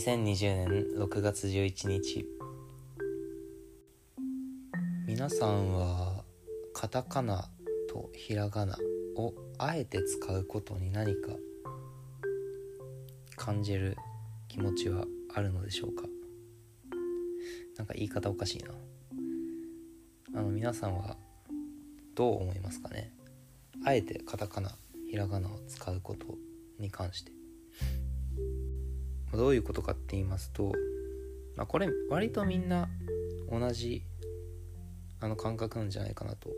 2020年6月11日皆さんはカタカナとひらがなをあえて使うことに何か感じる気持ちはあるのでしょうか？なんか言い方おかしいな。あの皆さんはどう思いますかね？あえてカタカナひらがなを使うことに関して。どういうことかって言いますと、まあ、これ割とみんな同じあの感覚なんじゃないかなと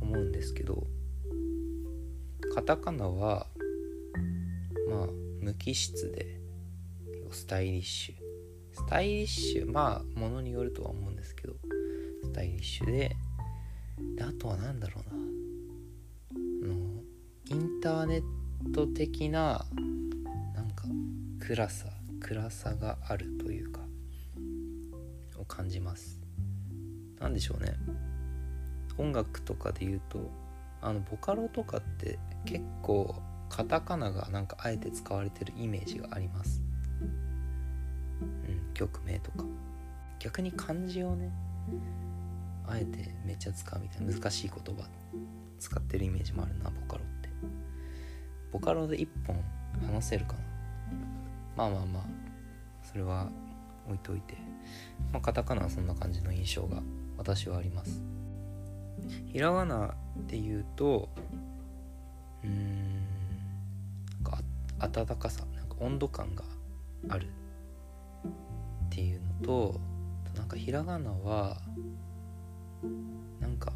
思うんですけどカタカナはまあ無機質でスタイリッシュ。スタイリッシュまあものによるとは思うんですけどスタイリッシュでであとは何だろうな。あのインターネット的な暗さ暗さがあるというかを感じます。何でしょうね。音楽とかで言うとあのボカロとかって結構カタカナがなんかあえて使われてるイメージがあります。うん曲名とか。逆に漢字をねあえてめっちゃ使うみたいな難しい言葉使ってるイメージもあるなボカロって。ボカロで1本話せるかなまあまあまあそれは置いといて。まあカタカナはそんな感じの印象が私はあります。ひらがなっていうとうんなんか温かさなんか温度感があるっていうのとなんかひらがなはなんか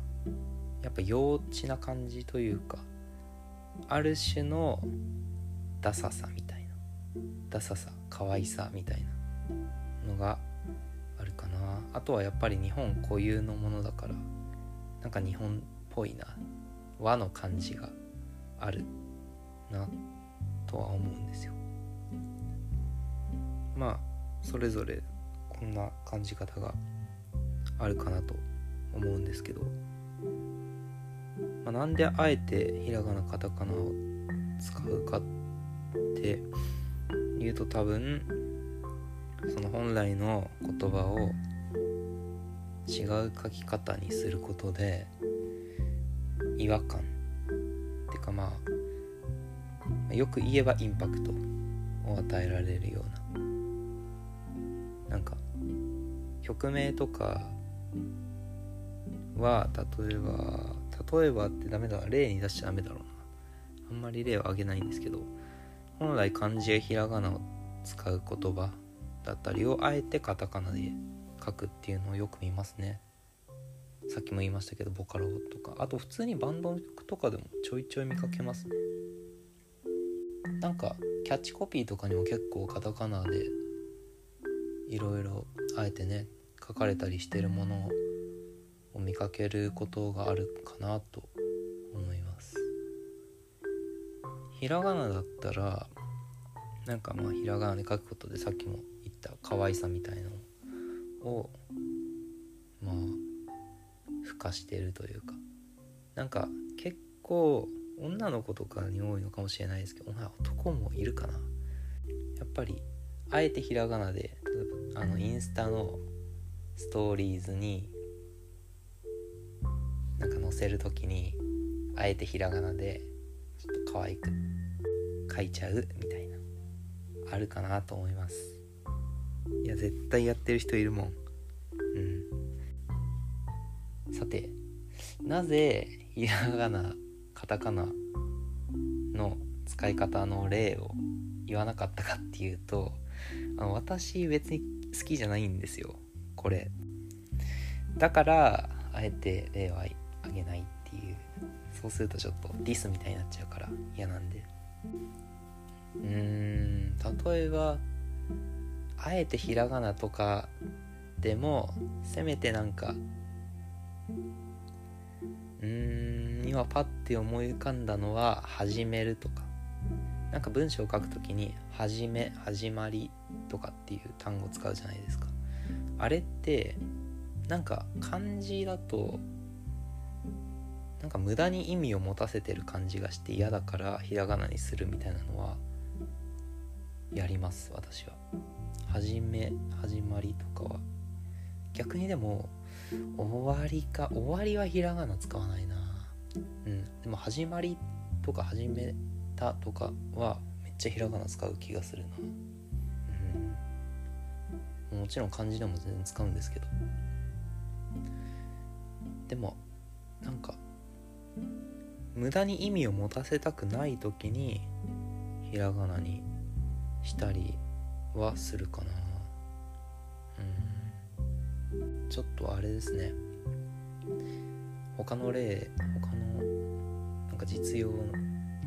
やっぱ幼稚な感じというかある種のダサさみたいな。ダサさ可愛さみたいなのがあるかな。あとはやっぱり日本固有のものだからなんか日本っぽいな和の感じがあるなとは思うんですよ。まあそれぞれこんな感じ方があるかなと思うんですけど、まあ、なんであえてひらがなカタカナを使うかっていうと多分その本来の言葉を違う書き方にすることで違和感。ってかまあよく言えばインパクトを与えられるような。なんか曲名とかは例えば例えばってダメだ例に出しちゃダメだろうな。あんまり例を挙げないんですけど。本来漢字やひらがなを使う言葉だったりをあえてカタカナで書くっていうのをよく見ますね。さっきも言いましたけどボカロとか。あと普通にバンド曲とかでもちょいちょい見かけますね。なんかキャッチコピーとかにも結構カタカナでいろいろあえてね書かれたりしてるものを見かけることがあるかなと思います。ひらがなだったらなんかまあひらがなで書くことでさっきも言った可愛さみたいなのをまあ付加してるというか。なんか結構女の子とかに多いのかもしれないですけど男もいるかな。やっぱりあえてひらがなであのインスタのストーリーズになんか載せる時にあえてひらがなで可愛く書いちゃうみたいなあるかなと思います。いや絶対やってる人いるもん。うん。さてなぜひらがなカタカナの使い方の例を言わなかったかっていうとあの私別に好きじゃないんですよ。これ。だからあえて例はあげないっそうするとちょっとディスみたいになっちゃうから嫌なんで。うーん例えばあえてひらがなとかでもせめてなんかうーん今パッて思い浮かんだのは「始める」とか。なんか文章を書くときに「始め」「始まり」とかっていう単語を使うじゃないですか。あれってなんか漢字だとなんか無駄に意味を持たせてる感じがして嫌だからひらがなにするみたいなのはやります私は。始め始まりとかは。逆にでも終わりか終わりはひらがな使わないな。うん。でも始まりとか始めたとかはめっちゃひらがな使う気がするな。うん。もちろん漢字でも全然使うんですけど。でもなんか無駄に意味を持たせたくない時にひらがなにしたりはするかな。うん。ちょっとあれですね。他の例他のなんか実用の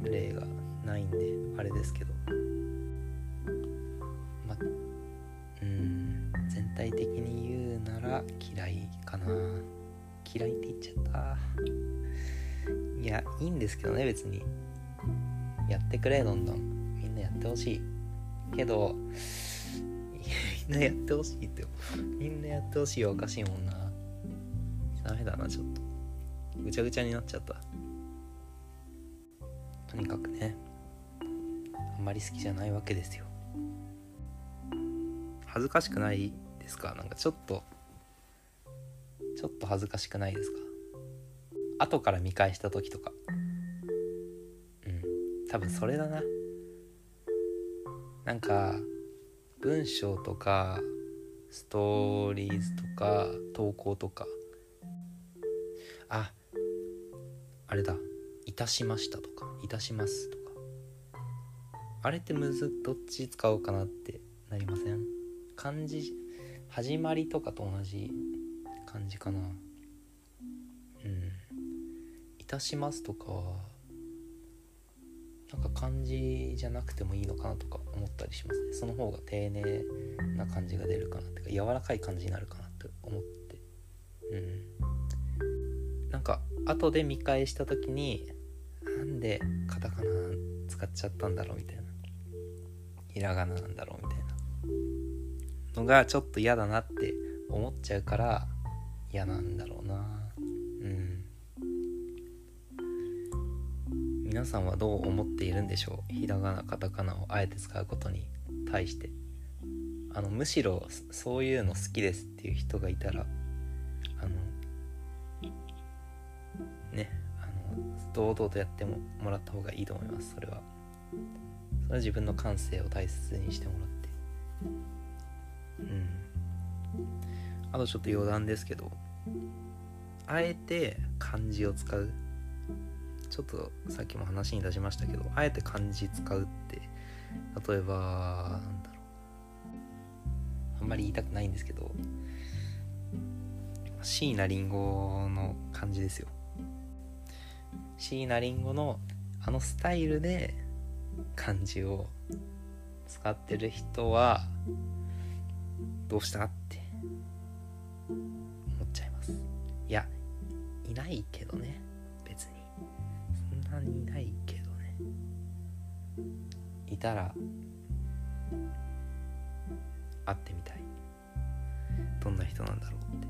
例がないんであれですけど。まうん。全体的に言うなら嫌いかな。嫌いって言っちゃった。いやいいんですけどね別に。やってくれどんどん。みんなやってほしい。けどみんなやってほしいってみんなやってほしいはおかしいもんなダメだなちょっと。ぐちゃぐちゃになっちゃった。とにかくね。あんまり好きじゃないわけですよ。恥ずかしくないですか？なんかちょっとちょっと恥ずかしくないですか？後から見返した時とか。うん。多分それだな。なんか文章とかストーリーズとか投稿とか。ああれだ「いたしました」とか「いたします」とか。あれってむずどっち使おうかなってなりません？漢字始まりとかと同じ感じかな。うん「たします」とかなんか漢字じゃなくてもいいのかなとか思ったりしますね。その方が丁寧な感じが出るかなっていうか柔らかい感じになるかなって思って。うん。なんか後で見返した時になんでカタカナ使っちゃったんだろうみたいな。ひらがななんだろうみたいな。のがちょっと嫌だなって思っちゃうから嫌なんだろうな皆さんはどう思っているんでしょう？ひらがなカタカナをあえて使うことに対して。あのむしろそういうの好きですっていう人がいたらあのねあの堂々とやってももらった方がいいと思いますそれは。それは自分の感性を大切にしてもらって。うん。あとちょっと余談ですけどあえて漢字を使うちょっとさっきも話に出しましたけどあえて漢字使うって例えばなんだろう。あんまり言いたくないんですけど椎名林檎の漢字ですよ。椎名林檎のあのスタイルで漢字を使ってる人はどうしたって思っちゃいます。いやいないけどね。たら会ってみたい。どんな人なんだろうって、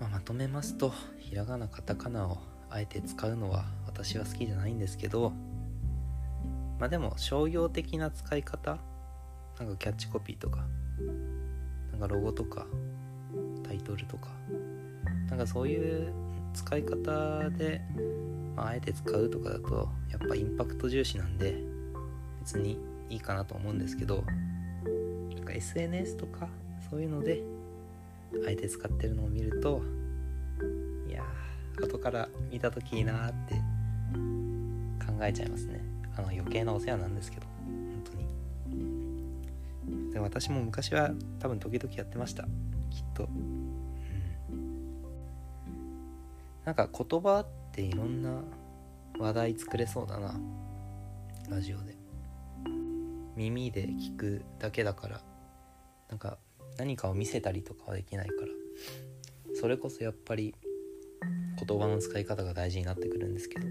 まあ、まとめますとひらがなカタカナをあえて使うのは私は好きじゃないんですけどまあでも商業的な使い方なんかキャッチコピーとかなんかロゴとかタイトルとかなんかそういう使い方で、まあ、あえて使うとかだとやっぱインパクト重視なんで別にいいかなと思うんですけどなんか SNS とかそういうのであえて使ってるのを見るといやー後から見た時いいなって考えちゃいますね。あの余計なお世話なんですけど本当に。で私も昔は多分時々やってました。きっと。うん。なんか言葉ってていろんな話題作れそうだな。ラジオで。耳で聞くだけだから。なんか何かを見せたりとかはできないから。それこそやっぱり言葉の使い方が大事になってくるんですけど。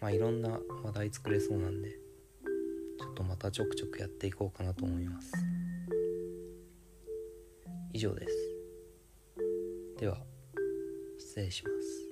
まあいろんな話題作れそうなんでちょっとまたちょくちょくやっていこうかなと思います。以上です。では失礼します。